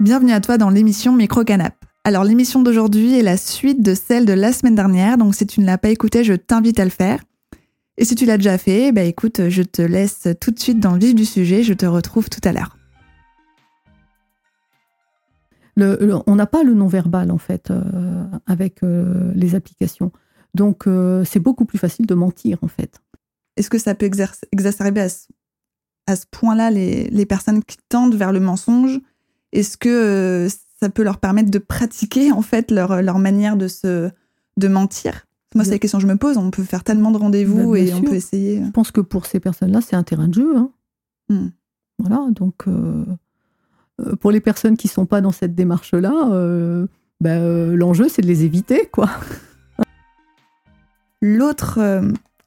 Bienvenue à toi dans l'émission Micro Canap. Alors l'émission d'aujourd'hui est la suite de celle de la semaine dernière, donc si tu ne l'as pas écoutée, je t'invite à le faire. Et si tu l'as déjà fait, bah écoute, je te laisse tout de suite dans le vif du sujet, je te retrouve tout à l'heure. on n'a pas le non-verbal en fait euh, avec euh, les applications. Donc euh, c'est beaucoup plus facile de mentir en fait. Est-ce que ça peut exacerber à ce, point-là les, les, personnes qui tendent vers le mensonge? Est-ce que ça peut leur permettre de pratiquer en fait leur, leur manière de se de mentir? Moi, c'est la question que je me pose. On peut faire tellement de rendez-vous bah, et on peut essayer. Je pense que pour ces personnes-là, c'est un terrain de jeu. Hein. Hmm. Voilà, donc euh, pour les personnes qui sont pas dans cette démarche-là, euh, bah, euh, l'enjeu, c'est de les éviter, quoi. L'autre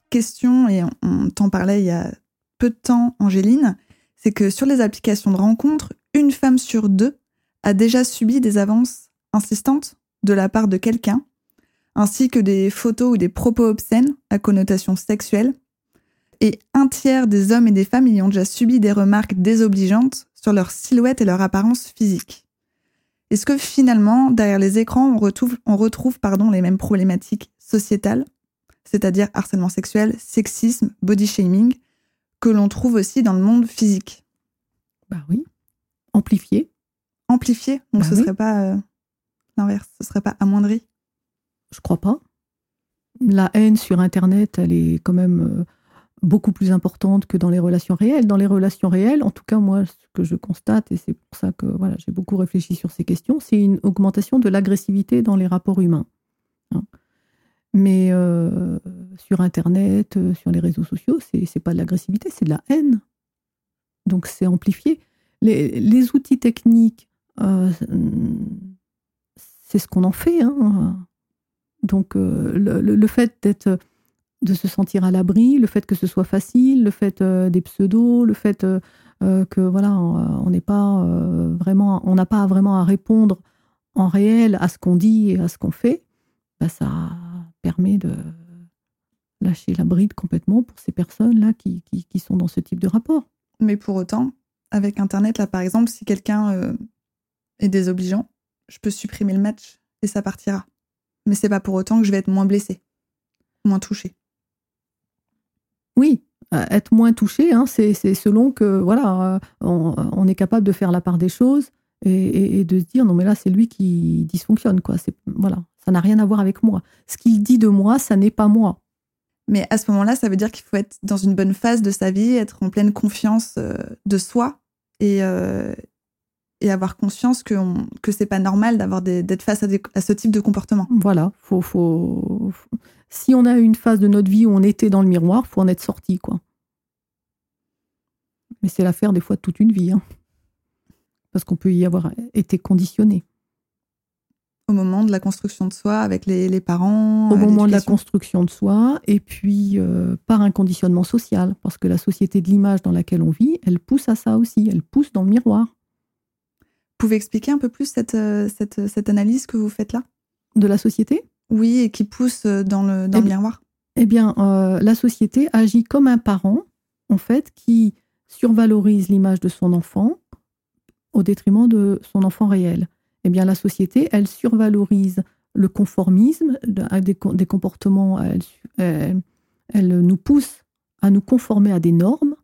question, et on t'en parlait il y a peu de temps, Angéline, c'est que sur les applications de rencontres, une femme sur deux a déjà subi des avances insistantes de la part de quelqu'un, ainsi que des photos ou des propos obscènes à connotation sexuelle. Et un tiers des hommes et des femmes y ont déjà subi des remarques désobligeantes sur leur silhouette et leur apparence physique. Est-ce que finalement, derrière les écrans, on retrouve, on retrouve pardon, les mêmes problématiques sociétales, c'est-à-dire harcèlement sexuel, sexisme, body shaming, que l'on trouve aussi dans le monde physique Bah oui. Amplifié. Amplifié Donc bah ce ne serait pas euh, l'inverse, ce serait pas amoindri Je crois pas. La haine sur Internet, elle est quand même euh, beaucoup plus importante que dans les relations réelles. Dans les relations réelles, en tout cas, moi, ce que je constate, et c'est pour ça que voilà, j'ai beaucoup réfléchi sur ces questions, c'est une augmentation de l'agressivité dans les rapports humains. Hein. Mais euh, sur Internet, euh, sur les réseaux sociaux, c'est n'est pas de l'agressivité, c'est de la haine. Donc c'est amplifié. Les, outils techniques, euh, c'est ce qu'on en fait. Hein. Donc le, fait d'être de se sentir à l'abri, le fait que ce soit facile, le fait des pseudos, le fait que voilà, on n'est pas vraiment, on n'a pas vraiment à répondre en réel à ce qu'on dit et à ce qu'on fait, bah, ça permet de lâcher la bride complètement pour ces personnes-là qui, qui, sont dans ce type de rapport. Mais pour autant, avec Internet, là par exemple, si quelqu'un est désobligeant, je peux supprimer le match et ça partira. Mais c'est pas pour autant que je vais être moins blessée, moins touchée. Oui, euh, être moins touché, hein, c'est selon que voilà, euh, on, est capable de faire la part des choses et, de se dire non mais là c'est lui qui dysfonctionne quoi. C'est voilà, ça n'a rien à voir avec moi. Ce qu'il dit de moi, ça n'est pas moi. Mais à ce moment-là, ça veut dire qu'il faut être dans une bonne phase de sa vie, être en pleine confiance euh, de soi et, et avoir conscience que, on, que c'est pas normal d'avoir d'être face à, à, ce type de comportement. Voilà, faut, faut, si on a une phase de notre vie où on était dans le miroir, faut en être sorti, quoi. Mais c'est l'affaire des fois de toute une vie, hein. parce qu'on peut y avoir été conditionné. Au moment de la construction de soi, avec les, parents. Au moment de la construction de soi, et puis euh, par un conditionnement social, parce que la société de l'image dans laquelle on vit, elle pousse à ça aussi, elle pousse dans le miroir. Vous pouvez expliquer un peu plus cette, euh, cette, cette analyse que vous faites là? De la société? Oui, et qui pousse euh, dans le, dans le eh miroir. Eh bien, euh, la société agit comme un parent, en fait, qui survalorise l'image de son enfant au détriment de son enfant réel. Eh bien, la société, elle survalorise le conformisme, des, comportements, elle, nous pousse à nous conformer à des normes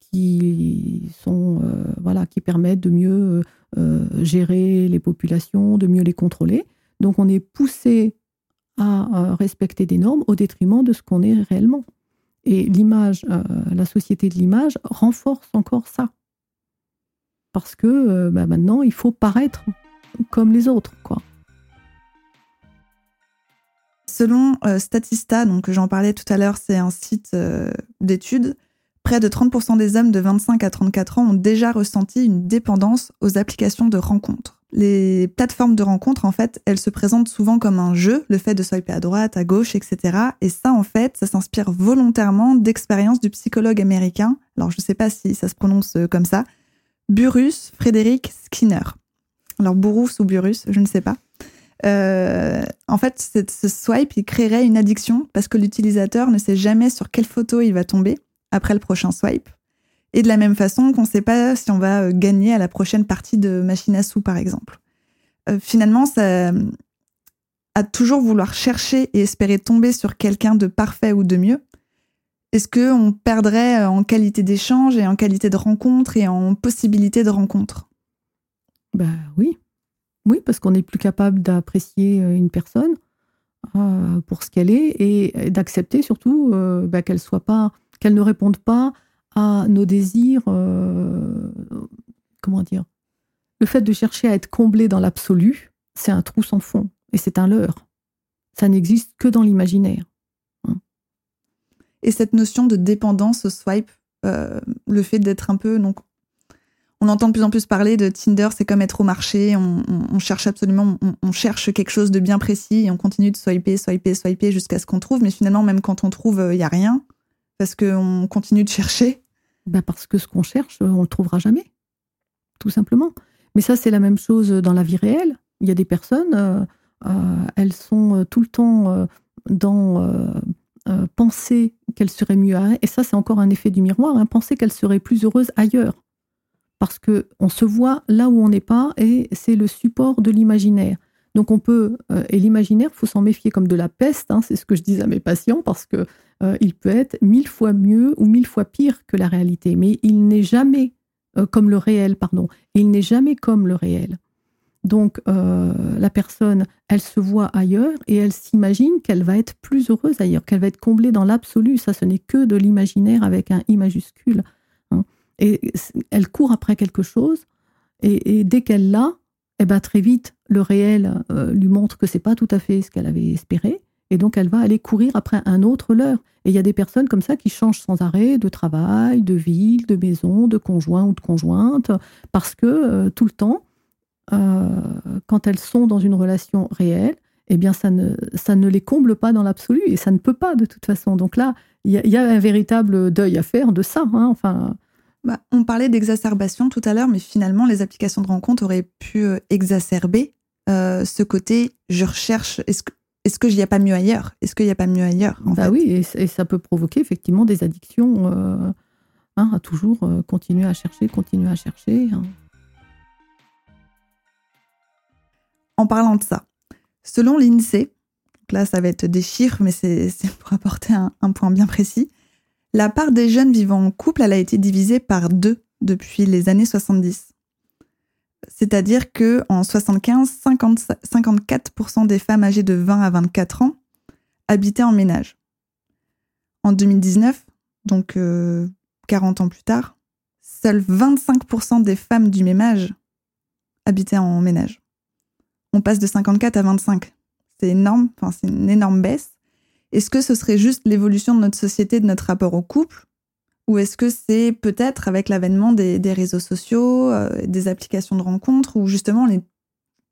qui sont, voilà, qui permettent de mieux euh, gérer les populations, de mieux les contrôler. Donc on est poussé à euh, respecter des normes au détriment de ce qu'on est réellement. Et l'image, euh, la société de l'image renforce encore ça. Parce que bah, maintenant, il faut paraître comme les autres, quoi. Selon Statista, donc j'en parlais tout à l'heure, c'est un site d'études, Près de 30% des hommes de 25 à 34 ans ont déjà ressenti une dépendance aux applications de rencontres. Les plateformes de rencontres, en fait, elles se présentent souvent comme un jeu, le fait de swiper à droite, à gauche, etc. Et ça, en fait, ça s'inspire volontairement d'expériences du psychologue américain, alors je ne sais pas si ça se prononce euh, comme ça, Burrus Frédéric Skinner. Alors Burrus ou Burrus, je ne sais pas. Euh, en fait, ce swipe, il créerait une addiction parce que l'utilisateur ne sait jamais sur quelle photo il va tomber après le prochain swipe. Et de la même façon qu'on ne sait pas si on va euh, gagner à la prochaine partie de machine à sous, par exemple. Euh, finalement, à toujours vouloir chercher et espérer tomber sur quelqu'un de parfait ou de mieux. Est-ce qu'on perdrait en qualité d'échange et en qualité de rencontre et en possibilité de rencontre? Bah oui, oui, parce qu'on n'est plus capable d'apprécier euh, une personne euh, pour ce qu'elle est et d'accepter surtout euh, bah, qu'elle soit pas, qu'elle ne réponde pas à nos désirs. comment dire Le fait de chercher à être comblé dans l'absolu, c'est un trou sans fond et c'est un leurre. Ça n'existe que dans l'imaginaire. Hein. Et cette notion de dépendance swipe, le fait d'être un peu donc on entend de plus en plus parler de Tinder, c'est comme être au marché, on, cherche absolument, on, cherche quelque chose de bien précis et on continue de swiper, swiper, swiper jusqu'à ce qu'on trouve, mais finalement, même quand on trouve, il euh, n'y a rien, parce qu'on continue de chercher. Bah parce que ce qu'on cherche, on ne le trouvera jamais, tout simplement. Mais ça, c'est la même chose dans la vie réelle. Il y a des personnes, euh, euh, elles sont tout le temps dans penser qu'elles seraient mieux, et ça, c'est encore un effet du miroir, hein, penser qu'elles seraient plus heureuses ailleurs parce que on se voit là où on n'est pas et c'est le support de l'imaginaire. Donc on peut euh, et l'imaginaire, faut s'en méfier comme de la peste. Hein, c'est ce que je dis à mes patients parce que euh, il peut être mille fois mieux ou mille fois pire que la réalité, mais il n'est jamais euh, comme le réel, pardon. Il n'est jamais comme le réel. Donc la personne, elle se voit ailleurs et elle s'imagine qu'elle va être plus heureuse ailleurs, qu'elle va être comblée dans l'absolu. Ça, ce n'est que de l'imaginaire avec un i majuscule. Et elle court après quelque chose, et, dès qu'elle l'a, eh ben, très vite, le réel euh, lui montre que c'est pas tout à fait ce qu'elle avait espéré, et donc elle va aller courir après un autre leurre. Et il y a des personnes comme ça qui changent sans arrêt de travail, de ville, de maison, de conjoint ou de conjointe, parce que euh, tout le temps, euh, quand elles sont dans une relation réelle, eh bien, ça ne, ça ne les comble pas dans l'absolu et ça ne peut pas de toute façon. Donc là, il y, a un véritable deuil à faire de ça. Hein. Enfin, bah, on parlait d'exacerbation tout à l'heure, mais finalement, les applications de rencontre auraient pu euh, exacerber euh, ce côté je recherche, est-ce que, est-ce qu'il n'y a pas mieux ailleurs? Est-ce qu'il n'y a pas mieux ailleurs Bah oui, et, ça peut provoquer effectivement des addictions euh, hein, à toujours continuer à chercher, continuer à chercher. Hein. En parlant de ça, selon l'INSEE, là ça va être des chiffres, mais c'est, pour apporter un point bien précis, la part des jeunes vivant en couple, elle a été divisée par deux depuis les années 70. C'est-à-dire que en 75, 54% des femmes âgées de 20 à 24 ans habitaient en ménage. En 2019, donc 40 euh, ans plus tard, seuls 25% des femmes du même âge habitaient en ménage. On passe de 54 à 25. C'est énorme, enfin c'est une énorme baisse. Est-ce que ce serait juste l'évolution de notre société, de notre rapport au couple? Ou est-ce que c'est peut-être avec l'avènement des, réseaux sociaux, euh, des applications de rencontres, où justement on est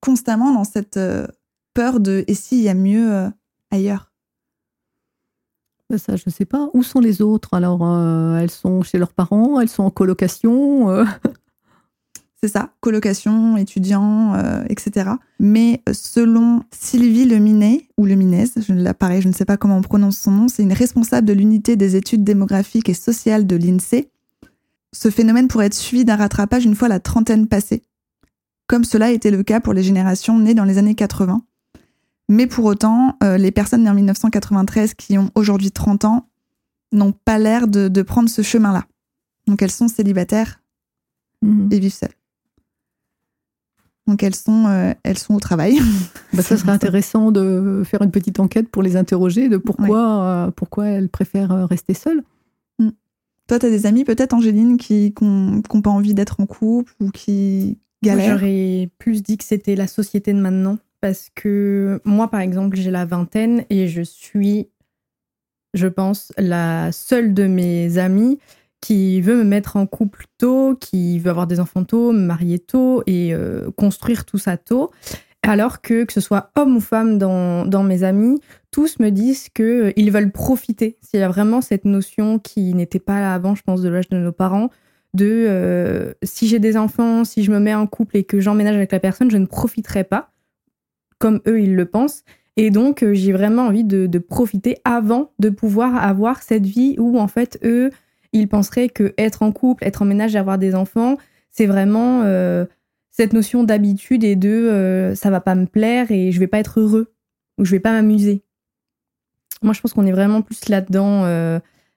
constamment dans cette euh, peur de et s'il y a mieux euh, ailleurs? Bah, ça, je ne sais pas. Où sont les autres? Alors, elles sont chez leurs parents, elles sont en colocation. C'est ça, colocation, étudiants, euh, etc. Mais euh, selon Sylvie Leminet, ou Leminez, je, là, pareil, je ne sais pas comment on prononce son nom, c'est une responsable de l'unité des études démographiques et sociales de l'INSEE. Ce phénomène pourrait être suivi d'un rattrapage une fois la trentaine passée, comme cela a été le cas pour les générations nées dans les années 80. Mais pour autant, euh, les personnes nées en 1993 qui ont aujourd'hui 30 ans n'ont pas l'air de, prendre ce chemin-là. Donc elles sont célibataires mmh. et vivent seules. Donc elles sont, euh, elles sont au travail. Bah, ça serait intéressant de faire une petite enquête pour les interroger de pourquoi, euh, pourquoi elles préfèrent euh, rester seules. Mm. Toi, tu as des amis peut-être, Angéline, qui n'ont pas envie d'être en couple ou qui galèrent? J'aurais plus dit que c'était la société de maintenant. Parce que moi, par exemple, j'ai la vingtaine et je suis, je pense, la seule de mes amies qui veut me mettre en couple tôt, qui veut avoir des enfants tôt, me marier tôt et euh, construire tout ça tôt. Alors que, que ce soit homme ou femme dans, dans mes amis, tous me disent qu'ils euh, veulent profiter. S'il y a vraiment cette notion qui n'était pas là avant, je pense, de l'âge de nos parents, de euh, si j'ai des enfants, si je me mets en couple et que j'emménage avec la personne, je ne profiterai pas. comme eux ils le pensent. Et donc, j'ai vraiment envie de, profiter avant de pouvoir avoir cette vie où, en fait, eux, ils penseraient que être en couple, être en ménage et avoir des enfants, c'est vraiment euh, cette notion d'habitude et de euh, ça va pas me plaire et je vais pas être heureux ou je vais pas m'amuser. Moi, je pense qu'on est vraiment plus là-dedans.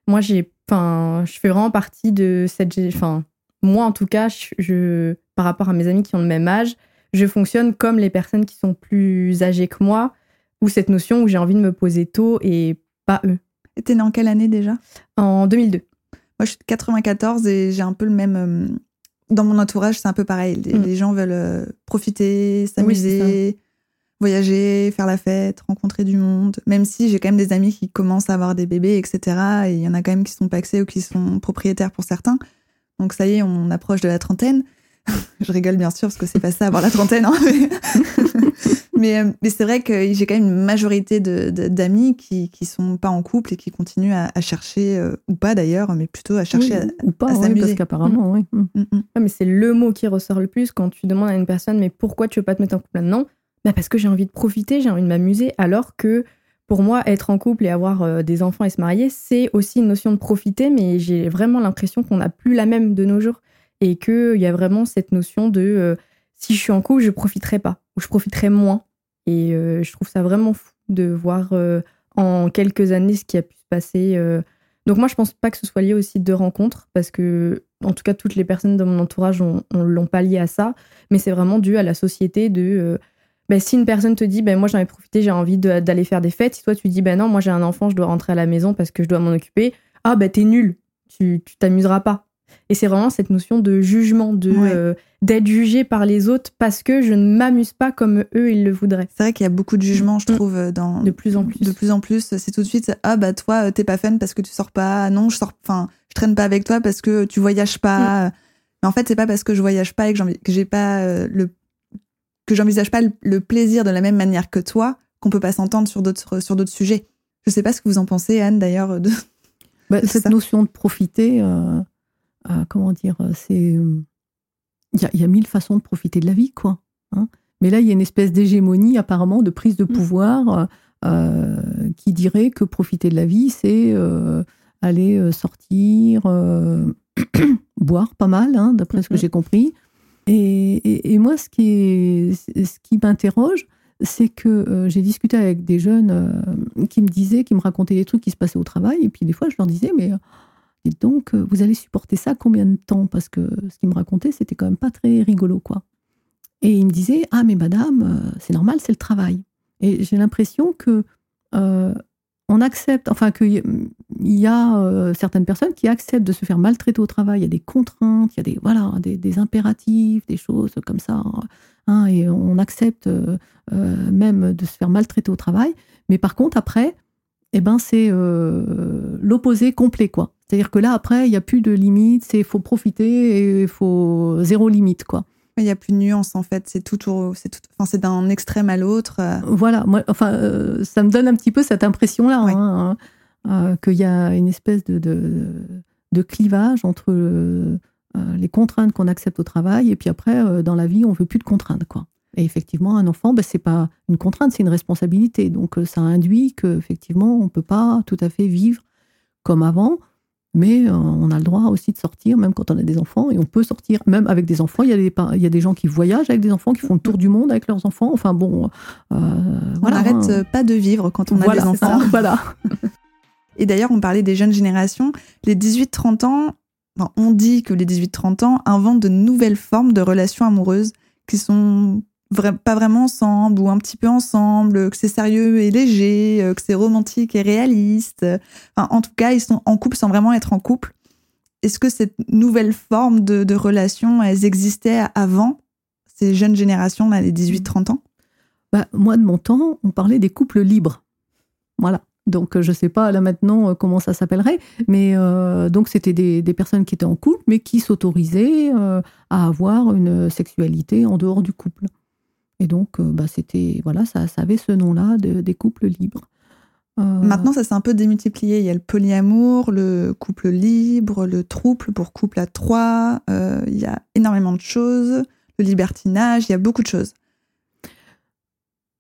moi, j'ai, enfin, je fais vraiment partie de cette, enfin, moi en tout cas, je, par rapport à mes amis qui ont le même âge, je fonctionne comme les personnes qui sont plus âgées que moi ou cette notion où j'ai envie de me poser tôt et pas eux. T'es né en quelle année déjà? En 2002. Moi, je suis de 94 et j'ai un peu le même. Euh, dans mon entourage, c'est un peu pareil. Les, mm. gens veulent euh, profiter, s'amuser, voyager, faire la fête, rencontrer du monde. Même si j'ai quand même des amis qui commencent à avoir des bébés, etc. Et il y en a quand même qui sont paxés ou qui sont propriétaires pour certains. Donc ça y est, on approche de la trentaine. je rigole bien sûr parce que c'est pas ça avoir la trentaine. Hein, mais, euh, mais c'est vrai que j'ai quand même une majorité d'amis qui, qui sont pas en couple et qui continuent à, chercher, euh, ou pas d'ailleurs, mais plutôt à chercher à, ou pas, parce qu'apparemment, oui. Mm. Mm, mm. mais c'est le mot qui ressort le plus quand tu demandes à une personne, mais pourquoi tu veux pas te mettre en couple maintenant? Bah Parce que j'ai envie de profiter, j'ai envie de m'amuser, alors que pour moi, être en couple et avoir euh, des enfants et se marier, c'est aussi une notion de profiter, mais j'ai vraiment l'impression qu'on n'a plus la même de nos jours et qu'il y a vraiment cette notion de euh, si je suis en couple, je profiterai pas ou je profiterai moins. Et euh, je trouve ça vraiment fou de voir euh, en quelques années ce qui a pu se passer. Donc moi, je pense pas que ce soit lié aussi de rencontres parce que, en tout cas, toutes les personnes dans mon entourage on, l'ont pas lié à ça, mais c'est vraiment dû à la société de ben, si une personne te dit ben moi j'en ai profité j'ai envie d'aller faire des fêtes si toi tu dis ben non moi j'ai un enfant je dois rentrer à la maison parce que je dois m'en occuper ah ben t'es nul tu t'amuseras pas et c'est vraiment cette notion de jugement, de euh, d'être jugé par les autres parce que je ne m'amuse pas comme eux ils le voudraient. C'est vrai qu'il y a beaucoup de jugement, je mm. trouve, euh, dans de plus en plus. De plus en plus, c'est tout de suite ah bah toi euh, t'es pas fun parce que tu sors pas, non je sors, enfin je traîne pas avec toi parce que tu voyages pas. Mm. Mais en fait c'est pas parce que je voyage pas et que j'ai pas le que j'envisage pas le, plaisir de la même manière que toi qu'on peut pas s'entendre sur d'autres sur d'autres sujets. Je sais pas ce que vous en pensez Anne d'ailleurs de, bah, cette notion de profiter. Euh, comment dire, euh, c'est. Euh, il y, a mille façons de profiter de la vie, quoi. Hein. Mais là, il y a une espèce d'hégémonie, apparemment, de prise de mm. pouvoir qui dirait que profiter de la vie, c'est aller sortir, boire pas mal, hein, d'après ce que mm-hmm. j'ai compris. Et, moi, ce qui, ce qui m'interroge, c'est que j'ai discuté avec des jeunes qui me disaient, qui me racontaient des trucs qui se passaient au travail, et puis des fois, je leur disais, mais donc, euh, vous allez supporter ça combien de temps? Parce que ce qu'il me racontait, c'était quand même pas très rigolo, quoi. Et il me disait, ah mais madame, euh, c'est normal, c'est le travail. Et j'ai l'impression que euh, on accepte, enfin qu'il y a certaines personnes qui acceptent de se faire maltraiter au travail. Il y a des contraintes, il y a des voilà, des, impératifs, des choses comme ça. Hein, et on accepte même de se faire maltraiter au travail. Mais par contre, après, eh ben c'est l'opposé complet, quoi. C'est-à-dire que là, après, il n'y a plus de limite, c'est faut profiter et faut zéro limite, quoi. Il n'y a plus de nuance, en fait. C'est tout, c'est tout, enfin, c'est d'un extrême à l'autre. Euh. Voilà. Moi, enfin, euh, ça me donne un petit peu cette impression-là, hein, hein, euh, qu'il y a une espèce de, de, clivage entre les contraintes qu'on accepte au travail et puis après, dans la vie, on veut plus de contraintes, quoi. Et effectivement, un enfant, ben, c'est pas une contrainte, c'est une responsabilité. Donc, ça induit qu'effectivement, on peut pas tout à fait vivre comme avant. Mais euh, on a le droit aussi de sortir, même quand on a des enfants, et on peut sortir, même avec des enfants. Il y a des, il y a des gens qui voyagent avec des enfants, qui font le tour du monde avec leurs enfants. Enfin bon, euh, on n'arrête hein. pas de vivre quand on a des enfants. voilà. et d'ailleurs, on parlait des jeunes générations. Les 18-30 ans, on dit que les 18-30 ans inventent de nouvelles formes de relations amoureuses qui sont pas vraiment ensemble ou un petit peu ensemble, que c'est sérieux et léger, euh, que c'est romantique et réaliste. en tout cas, ils sont en couple sans vraiment être en couple. Est-ce que cette nouvelle forme de, relation, elles existaient avant ces jeunes générations, là, les 18-30 ans? Bah, Moi, de mon temps, on parlait des couples libres. Voilà. Donc, je ne sais pas là maintenant euh, comment ça s'appellerait, mais euh, donc c'était des, personnes qui étaient en couple, mais qui s'autorisaient à avoir une sexualité en dehors du couple. Et donc, euh, bah, c'était, voilà, ça, avait ce nom-là de, des couples libres. Euh, Maintenant, ça s'est un peu démultiplié. Il y a le polyamour, le couple libre, le trouble pour couple à trois. Euh, il y a énormément de choses. Le libertinage, il y a beaucoup de choses.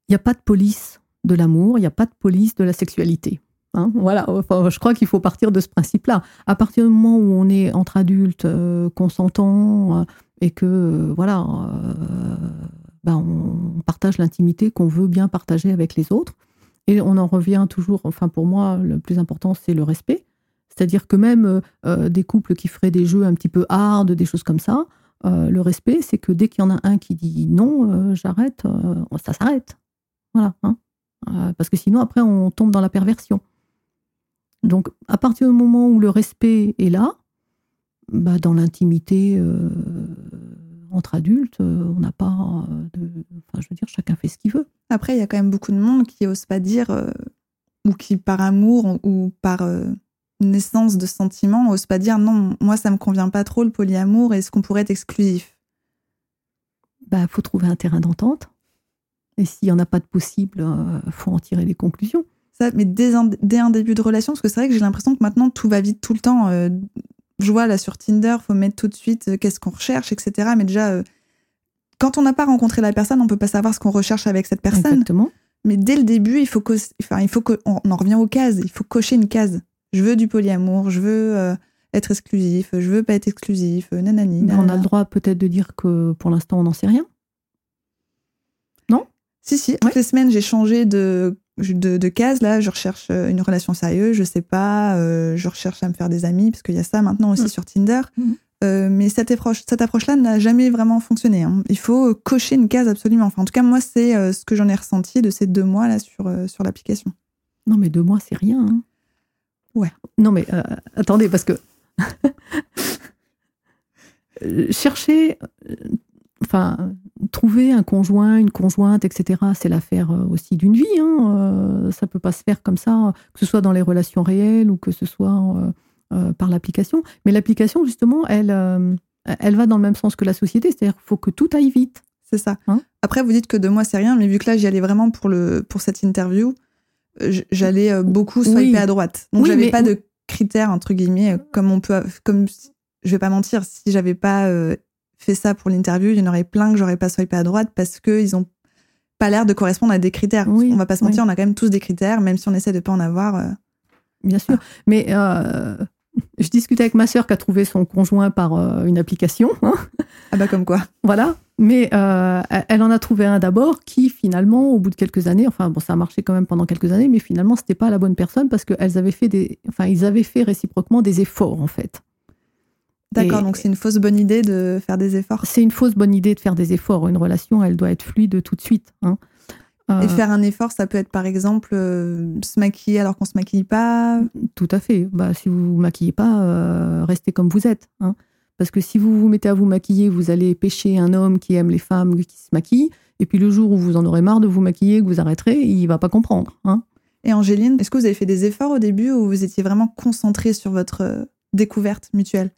Il n'y a pas de police de l'amour, il n'y a pas de police de la sexualité. Hein. voilà, enfin, je crois qu'il faut partir de ce principe-là. À partir du moment où on est entre adultes, euh, consentants, euh, et que, voilà, ben on partage l'intimité qu'on veut bien partager avec les autres. Et on en revient toujours, enfin pour moi, le plus important, c'est le respect. C'est-à-dire que même des couples qui feraient des jeux un petit peu hard, des choses comme ça, le respect, c'est que dès qu'il y en a un qui dit non, j'arrête, ça s'arrête. Voilà. Hein. parce que sinon, après, on tombe dans la perversion. Donc, à partir du moment où le respect est là, bah, dans l'intimité euh, entre adultes, euh, on n'a pas de. Enfin, je veux dire, chacun fait ce qu'il veut. Après, il y a quand même beaucoup de monde qui n'ose pas dire, euh, ou qui par amour ou par naissance de sentiments, n'ose pas dire non, moi ça me convient pas trop le polyamour, est-ce qu'on pourrait être exclusif? Bah, faut trouver un terrain d'entente. Et s'il n'y en a pas de possible, il faut en tirer les conclusions ça, mais dès un, dès un, début de relation, parce que c'est vrai que j'ai l'impression que maintenant tout va vite tout le temps. Euh, je vois là sur Tinder, faut mettre tout de suite euh, qu'est-ce qu'on recherche, etc. Mais déjà, euh, quand on n'a pas rencontré la personne, on peut pas savoir ce qu'on recherche avec cette personne. Exactement. Mais dès le début, il faut enfin, il faut qu'on en revient aux cases. Il faut cocher une case. Je veux du polyamour, je veux être exclusif, je veux pas être exclusif, nanani. On a le droit peut-être de dire que pour l'instant on n'en sait rien? Non? Si, si. Toutes les semaines, j'ai changé de de, de cases là je recherche euh, une relation sérieuse je sais pas euh, je recherche à me faire des amis parce qu'il y a ça maintenant aussi mm. sur Tinder mm. euh, mais cette approche cette approche là n'a jamais vraiment fonctionné hein. il faut cocher une case absolument enfin en tout cas moi c'est ce que j'en ai ressenti de ces deux mois là sur sur l'application non mais deux mois c'est rien hein. ouais non mais attendez parce que chercher enfin, trouver un conjoint, une conjointe, etc., c'est l'affaire euh, aussi d'une vie. Hein. Euh, ça peut pas se faire comme ça, que ce soit dans les relations réelles ou que ce soit euh, par l'application. Mais l'application, justement, elle, elle va dans le même sens que la société, c'est-à-dire qu'il faut que tout aille vite. C'est ça. Hein Après, vous dites que de moi, c'est rien, mais vu que là, j'y allais vraiment pour, le, pour cette interview, j'allais beaucoup swiper à droite. Donc, j'avais pas de critères, entre guillemets, comme on peut. Comme, je vais pas mentir, si j'avais pas fait ça pour l'interview, il y en aurait plein que j'aurais pas swipé à droite parce qu'ils ont pas l'air de correspondre à des critères. on va pas se mentir, on a quand même tous des critères, même si on essaie de pas en avoir. Euh. Bien sûr. Mais euh, je discutais avec ma sœur qui a trouvé son conjoint par euh, une application. Hein. Ah bah comme quoi. Voilà. Mais elle en a trouvé un d'abord qui finalement, au bout de quelques années, enfin bon, ça a marché quand même pendant quelques années, mais finalement c'était pas la bonne personne parce qu'elles avaient fait des, enfin ils avaient fait réciproquement des efforts en fait. D'accord, donc c'est une fausse bonne idée de faire des efforts. C'est une fausse bonne idée de faire des efforts. Une relation, elle doit être fluide tout de suite. Hein. Et euh, faire un effort, ça peut être par exemple euh, se maquiller alors qu'on se maquille pas. Tout à fait. Bah, si vous vous maquillez pas, euh, restez comme vous êtes. Hein. Parce que si vous vous mettez à vous maquiller, vous allez pêcher un homme qui aime les femmes qui se maquillent. Et puis le jour où vous en aurez marre de vous maquiller, que vous arrêterez, il va pas comprendre. Hein. Et Angéline, est-ce que vous avez fait des efforts au début ou vous étiez vraiment concentrée sur votre découverte mutuelle?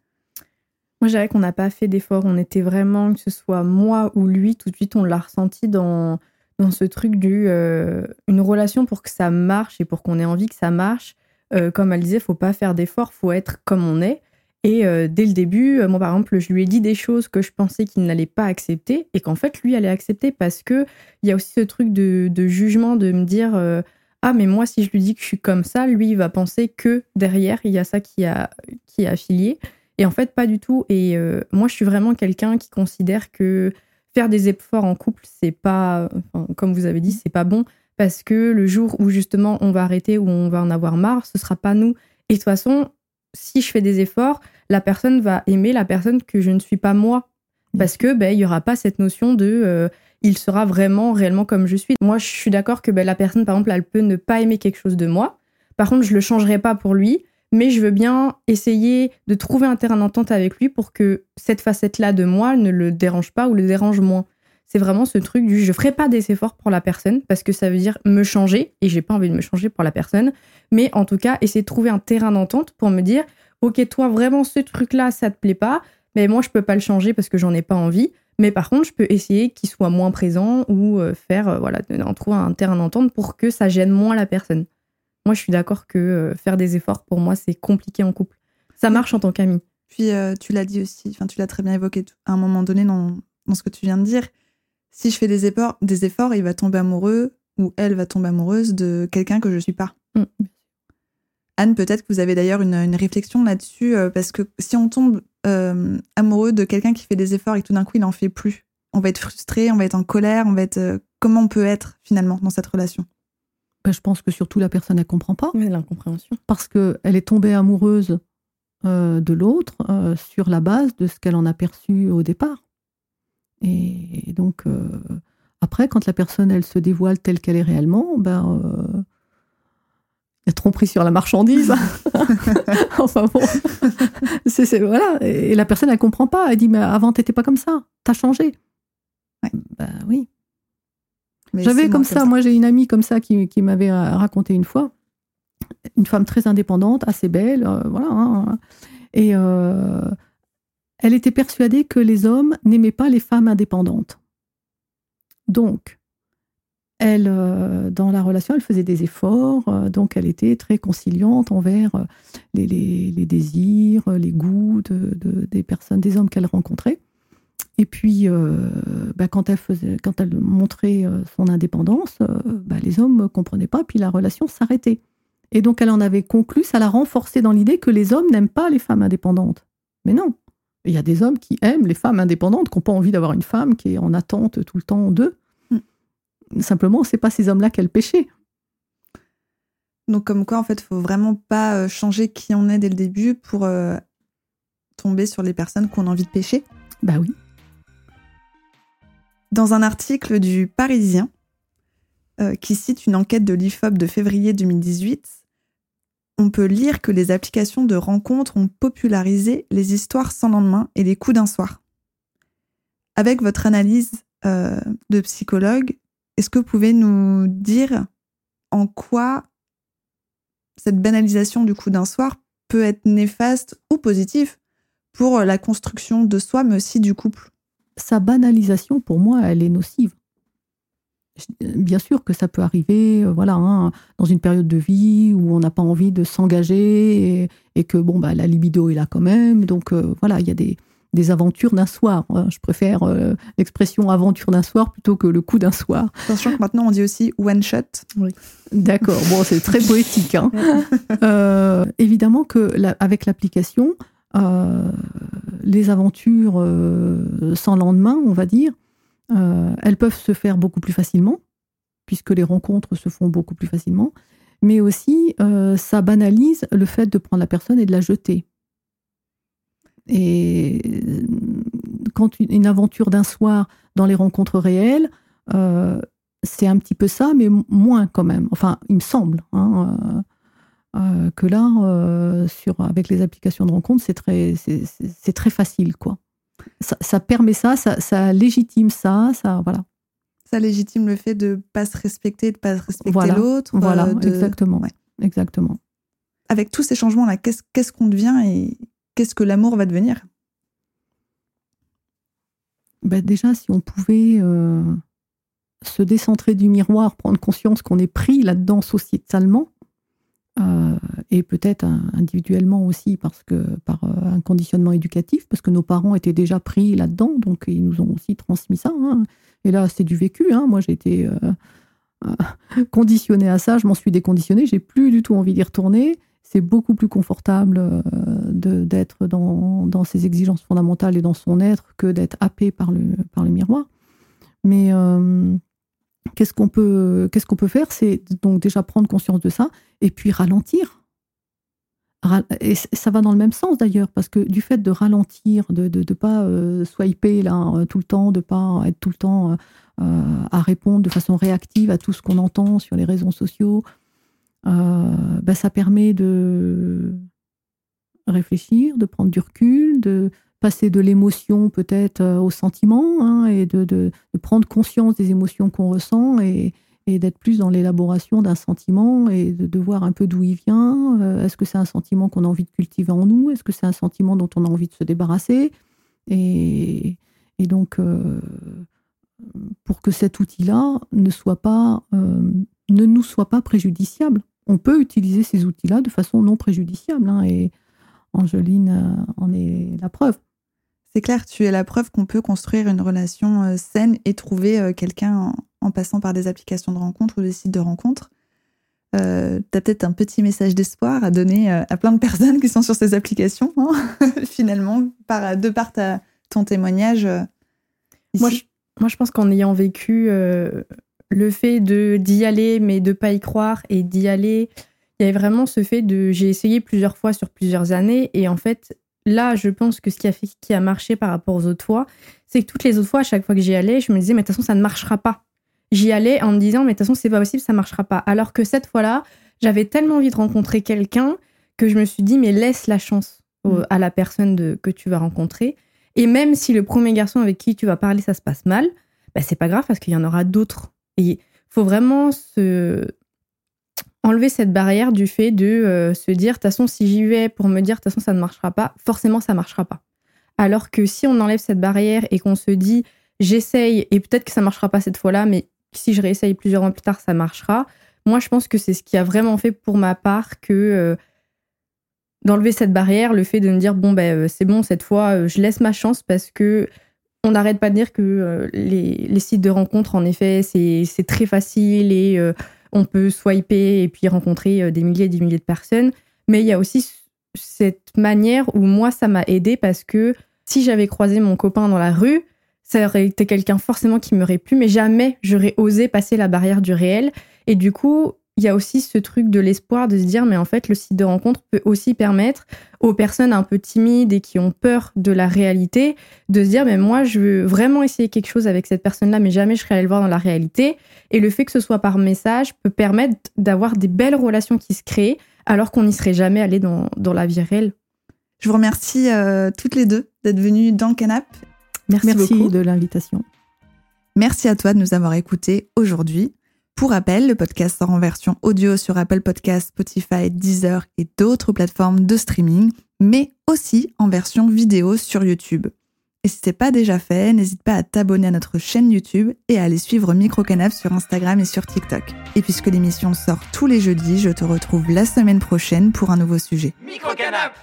Moi, je dirais qu'on n'a pas fait d'effort. On était vraiment, que ce soit moi ou lui, tout de suite, on l'a ressenti dans, dans ce truc du. Euh, une relation pour que ça marche et pour qu'on ait envie que ça marche. Euh, comme elle disait, faut pas faire d'efforts, faut être comme on est. Et euh, dès le début, moi, par exemple, je lui ai dit des choses que je pensais qu'il n'allait pas accepter et qu'en fait, lui allait accepter parce que il y a aussi ce truc de, de jugement, de me dire. ah mais moi si je lui dis que je suis comme ça, lui il va penser que derrière il y a ça qui a qui a affilié et en fait, pas du tout. Et euh, moi, je suis vraiment quelqu'un qui considère que faire des efforts en couple, c'est pas, comme vous avez dit, c'est pas bon parce que le jour où justement on va arrêter ou on va en avoir marre, ce sera pas nous. Et de toute façon, si je fais des efforts, la personne va aimer la personne que je ne suis pas moi. Parce que ben il y aura pas cette notion de euh, il sera vraiment réellement comme je suis. Moi, je suis d'accord que ben, la personne, par exemple, elle peut ne pas aimer quelque chose de moi. Par contre, je le changerai pas pour lui mais je veux bien essayer de trouver un terrain d'entente avec lui pour que cette facette-là de moi ne le dérange pas ou le dérange moins. C'est vraiment ce truc du je ferai pas des efforts pour la personne parce que ça veut dire me changer et j'ai pas envie de me changer pour la personne, mais en tout cas essayer de trouver un terrain d'entente pour me dire ok toi vraiment ce truc-là ça te plaît pas, mais moi je peux pas le changer parce que j'en ai pas envie. Mais par contre, je peux essayer qu'il soit moins présent ou euh, faire, euh, voilà, en trouver un terrain d'entente pour que ça gêne moins la personne. Moi, je suis d'accord que euh, faire des efforts, pour moi, c'est compliqué en couple. Ça marche en tant qu'ami. Puis, euh, tu l'as dit aussi, enfin, tu l'as très bien évoqué à un moment donné dans, dans, ce que tu viens de dire. Si je fais des efforts, des efforts, il va tomber amoureux ou elle va tomber amoureuse de quelqu'un que je suis pas. Mm. Anne, peut-être que vous avez d'ailleurs une, une réflexion là-dessus, euh, parce que si on tombe euh, amoureux de quelqu'un qui fait des efforts et que tout d'un coup il en fait plus, on va être frustré, on va être en colère, on va être. comment on peut être finalement dans cette relation? Ben, je pense que surtout la personne, elle comprend pas. Mais l'incompréhension. parce qu'elle est tombée amoureuse euh, de l'autre euh, sur la base de ce qu'elle en a perçu au départ. Et donc, euh, après, quand la personne, elle se dévoile telle qu'elle est réellement, ben, euh, il y a tromperie sur la marchandise. enfin bon, c'est, c'est- voilà. Et la personne, elle comprend pas. Elle dit, mais avant, t'étais pas comme ça. T'as changé. Ouais. Ben oui. J'avais comme ça, moi j'ai une amie comme ça qui, qui m'avait euh, raconté une fois, une femme très indépendante, assez belle, euh, voilà. hein. et euh, elle était persuadée que les hommes n'aimaient pas les femmes indépendantes. Donc, elle, euh, dans la relation, elle faisait des efforts, euh, donc elle était très conciliante envers les, les- les désirs, les goûts de- de- des personnes, des hommes qu'elle rencontrait. Et puis, euh, bah, quand, elle faisait, quand elle montrait euh, son indépendance, euh, bah, les hommes ne comprenaient pas, puis la relation s'arrêtait. Et donc, elle en avait conclu, ça l'a renforcé dans l'idée que les hommes n'aiment pas les femmes indépendantes. Mais non, il y a des hommes qui aiment les femmes indépendantes, qui n'ont pas envie d'avoir une femme qui est en attente tout le temps d'eux. Simplement, c'est pas ces hommes-là qu'elle péchait. Donc, comme quoi, en fait, faut vraiment pas changer qui on est dès le début pour euh, tomber sur les personnes qu'on a envie de pêcher. Bah oui. Dans un article du Parisien, euh, qui cite une enquête de l'IFOP de février 2018, on peut lire que les applications de rencontres ont popularisé les histoires sans lendemain et les coups d'un soir. Avec votre analyse euh, de psychologue, est-ce que vous pouvez nous dire en quoi cette banalisation du coup d'un soir peut être néfaste ou positif pour la construction de soi, mais aussi du couple? Sa banalisation, pour moi, elle est nocive. Je- Bien sûr que ça peut arriver, euh, voilà, hein, dans une période de vie où on n'a pas envie de s'engager et, et que bon, bah, la libido est là quand même. Donc euh, voilà, il y a des, des aventures d'un soir. hein. Je préfère euh, l'expression aventure d'un soir plutôt que le coup d'un soir. Attention que maintenant on dit aussi one shot. D'accord, bon, c'est très poétique. hein. Euh, évidemment que la- avec l'application, euh, les aventures euh, sans lendemain, on va dire, euh, elles peuvent se faire beaucoup plus facilement, puisque les rencontres se font beaucoup plus facilement, mais aussi euh, ça banalise le fait de prendre la personne et de la jeter. Et euh, quand une, aventure d'un soir dans les rencontres réelles, euh, c'est un petit peu ça, mais moins quand même. Enfin, il me semble hein, euh, euh, que là, euh, sur, avec les applications de rencontre, c'est très, c'est, très facile, quoi. Ça, ça permet ça, ça, ça légitime ça, ça, voilà. Ça légitime le fait de pas se respecter, de pas respecter Voilà, l'autre. Voilà, euh, de- exactement, ouais. exactement. Avec tous ces changements-là, qu'est-ce qu'est-ce qu'on devient et qu'est-ce que l'amour va devenir? Ben déjà, si on pouvait euh, se décentrer du miroir, prendre conscience qu'on est pris là-dedans sociétalement, euh, et peut-être individuellement aussi parce que par euh, un conditionnement éducatif, parce que nos parents étaient déjà pris là-dedans, donc ils nous ont aussi transmis ça. hein. Et là, c'est du vécu. hein. Moi, j'ai été euh, euh, conditionnée à ça, je m'en suis déconditionnée, j'ai plus du tout envie d'y retourner. C'est beaucoup plus confortable d'être dans, ses exigences fondamentales et dans son être que d'être happé par le, par le miroir. Mais qu'est-ce qu'on peut, peut faire? C'est donc déjà prendre conscience de ça et puis ralentir. Ra- Et ça va dans le même sens d'ailleurs, parce que du fait de ralentir, de ne de, de pas euh, swiper là, euh, tout le temps, de pas être tout le temps euh, à répondre de façon réactive à tout ce qu'on entend sur les réseaux sociaux, ben, ça permet de réfléchir, de prendre du recul, de passer de l'émotion peut-être euh, au sentiment, hein, et de, prendre conscience des émotions qu'on ressent et, d'être plus dans l'élaboration d'un sentiment et de, voir un peu d'où il vient. Euh, Est-ce que c'est un sentiment qu'on a envie de cultiver en nous? Est-ce que c'est un sentiment dont on a envie de se débarrasser? Et, donc, euh, pour que cet outil-là ne soit pas, ne nous soit pas préjudiciable. On peut utiliser ces outils-là de façon non préjudiciable. hein, et Angeline en est la preuve. C'est clair, tu es la preuve qu'on peut construire une relation euh, saine et trouver euh, quelqu'un en, en passant par des applications de rencontres ou des sites de rencontres. Euh, tu as peut-être un petit message d'espoir à donner euh, à plein de personnes qui sont sur ces applications, hein, finalement, par, de par ton témoignage. Moi, je, moi, je pense qu'en ayant vécu le fait de d'y aller, mais de pas y croire, et d'y aller, il y avait vraiment ce fait de. J'ai essayé plusieurs fois sur plusieurs années, et en fait, là, je pense que ce qui a, fait, qui a marché par rapport aux autres fois, c'est que toutes les autres fois, à chaque fois que j'y allais, je me disais, mais de toute façon, ça ne marchera pas j'y allais en me disant, mais de toute façon, c'est pas possible, ça marchera pas. Alors que cette fois-là, j'avais tellement envie de rencontrer quelqu'un que je me suis dit, mais laisse la chance mm. à la personne de, que tu vas rencontrer. Et même si le premier garçon avec qui tu vas parler, ça se passe mal, bah, c'est pas grave parce qu'il y en aura d'autres. Et il faut vraiment se enlever cette barrière du fait de euh, se dire, de toute façon, si j'y vais pour me dire, de toute façon, ça ne marchera pas, forcément, ça marchera pas. Alors que si on enlève cette barrière et qu'on se dit, j'essaye et peut-être que ça marchera pas cette fois-là, mais si je réessaye plusieurs mois plus tard, ça marchera. Moi, je pense que c'est ce qui a vraiment fait pour ma part que euh, d'enlever cette barrière, le fait de me dire bon ben euh, c'est bon cette fois, je laisse ma chance parce que on n'arrête pas de dire que les, sites de rencontres, en effet, c'est très facile et on peut swiper et puis rencontrer des milliers et des milliers de personnes. Mais il y a aussi cette manière où moi, ça m'a aidé parce que si j'avais croisé mon copain dans la rue, ça aurait été quelqu'un forcément qui m'aurait plu, mais jamais j'aurais osé passer la barrière du réel. Et du coup, il y a aussi ce truc de l'espoir de se dire, mais en fait, le site de rencontre peut aussi permettre aux personnes un peu timides et qui ont peur de la réalité de se dire, mais moi, je veux vraiment essayer quelque chose avec cette personne-là, mais jamais je serais allée le voir dans la réalité. Et le fait que ce soit par message peut permettre d'avoir des belles relations qui se créent alors qu'on n'y serait jamais allé dans, dans la vie réelle. Je vous remercie euh, toutes les deux d'être venues dans le canap Merci, beaucoup. de l'invitation. Merci à toi de nous avoir écoutés aujourd'hui. Pour rappel, le podcast sort en version audio sur Apple Podcasts, Spotify, Deezer et d'autres plateformes de streaming, mais aussi en version vidéo sur YouTube. Et si ce n'est pas déjà fait, n'hésite pas à t'abonner à notre chaîne YouTube et à aller suivre Microcanap sur Instagram et sur TikTok. Et puisque l'émission sort tous les jeudis, je te retrouve la semaine prochaine pour un nouveau sujet. Microcanap